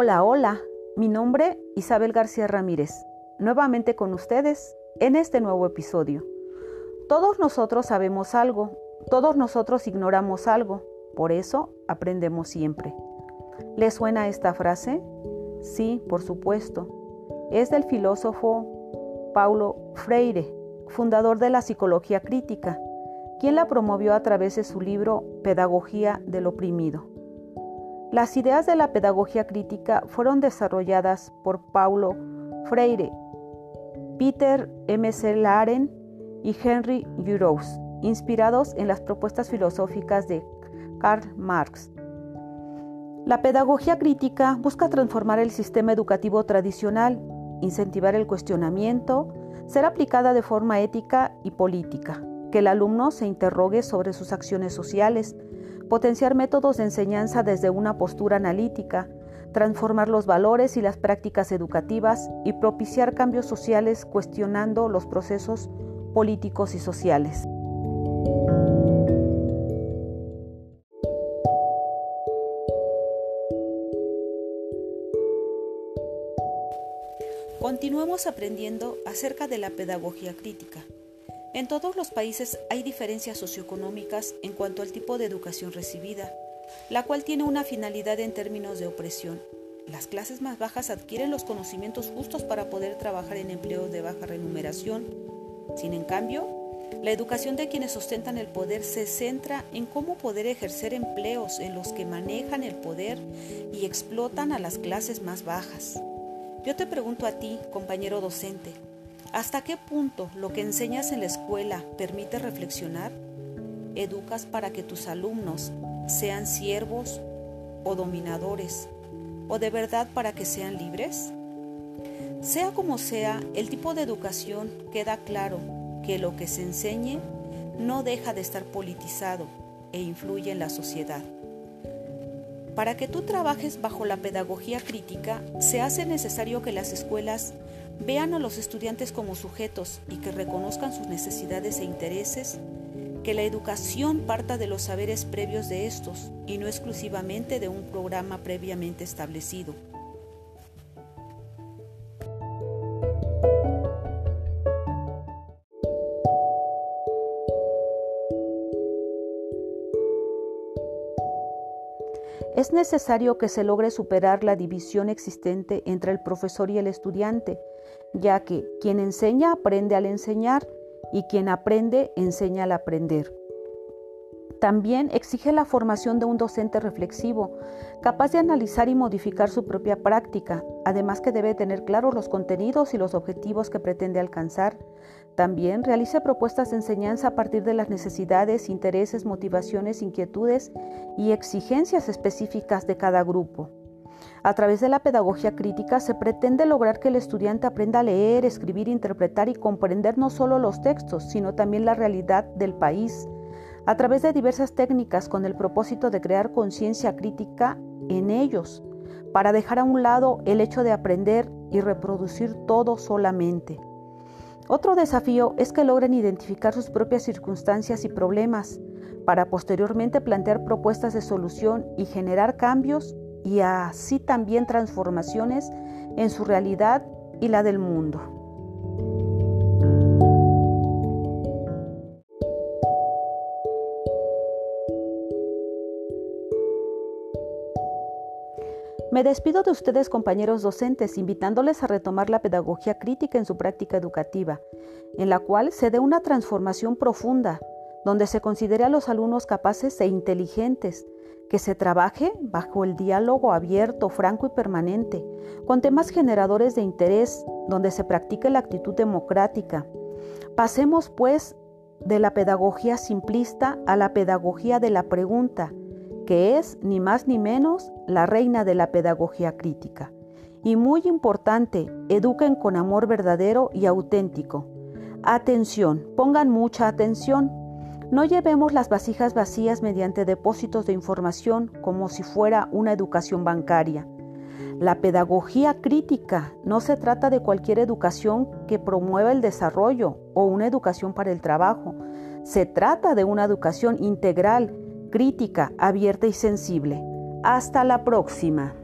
Hola, hola, mi nombre Isabel García Ramírez, nuevamente con ustedes en este nuevo episodio. Todos nosotros sabemos algo, todos nosotros ignoramos algo, por eso aprendemos siempre. ¿Le suena esta frase? Sí, por supuesto. Es del filósofo Paulo Freire, fundador de la psicología crítica, quien la promovió a través de su libro Pedagogía del Oprimido. Las ideas de la pedagogía crítica fueron desarrolladas por Paulo Freire, Peter M. C. Laren y Henry Burroughs, inspirados en las propuestas filosóficas de Karl Marx. La pedagogía crítica busca transformar el sistema educativo tradicional, incentivar el cuestionamiento, ser aplicada de forma ética y política, que el alumno se interrogue sobre sus acciones sociales, potenciar métodos de enseñanza desde una postura analítica, transformar los valores y las prácticas educativas y propiciar cambios sociales cuestionando los procesos políticos y sociales. Continuemos aprendiendo acerca de la pedagogía crítica. En todos los países hay diferencias socioeconómicas en cuanto al tipo de educación recibida, la cual tiene una finalidad en términos de opresión. Las clases más bajas adquieren los conocimientos justos para poder trabajar en empleos de baja remuneración. Sin en cambio, la educación de quienes ostentan el poder se centra en cómo poder ejercer empleos en los que manejan el poder y explotan a las clases más bajas. Yo te pregunto a ti, compañero docente, ¿Hasta qué punto lo que enseñas en la escuela permite reflexionar? ¿Educas para que tus alumnos sean siervos o dominadores? ¿O de verdad para que sean libres? Sea como sea, el tipo de educación queda claro que lo que se enseñe no deja de estar politizado e influye en la sociedad. Para que tú trabajes bajo la pedagogía crítica, se hace necesario que las escuelas vean a los estudiantes como sujetos y que reconozcan sus necesidades e intereses, que la educación parta de los saberes previos de estos y no exclusivamente de un programa previamente establecido. Es necesario que se logre superar la división existente entre el profesor y el estudiante, ya que quien enseña aprende al enseñar y quien aprende enseña al aprender. También exige la formación de un docente reflexivo, capaz de analizar y modificar su propia práctica, además que debe tener claros los contenidos y los objetivos que pretende alcanzar. También realiza propuestas de enseñanza a partir de las necesidades, intereses, motivaciones, inquietudes y exigencias específicas de cada grupo. A través de la pedagogía crítica se pretende lograr que el estudiante aprenda a leer, escribir, interpretar y comprender no solo los textos, sino también la realidad del país, a través de diversas técnicas con el propósito de crear conciencia crítica en ellos, para dejar a un lado el hecho de aprender y reproducir todo solamente. Otro desafío es que logren identificar sus propias circunstancias y problemas, para posteriormente plantear propuestas de solución y generar cambios y así también transformaciones en su realidad y la del mundo. Me despido de ustedes compañeros docentes, invitándoles a retomar la pedagogía crítica en su práctica educativa, en la cual se dé una transformación profunda, donde se considere a los alumnos capaces e inteligentes, que se trabaje bajo el diálogo abierto, franco y permanente, con temas generadores de interés, donde se practique la actitud democrática. Pasemos, pues, de la pedagogía simplista a la pedagogía de la pregunta, que es, ni más ni menos, la reina de la pedagogía crítica. Y muy importante, eduquen con amor verdadero y auténtico. Atención, pongan mucha atención no llevemos las vasijas vacías mediante depósitos de información como si fuera una educación bancaria. La pedagogía crítica no se trata de cualquier educación que promueva el desarrollo o una educación para el trabajo. Se trata de una educación integral, crítica, abierta y sensible. Hasta la próxima.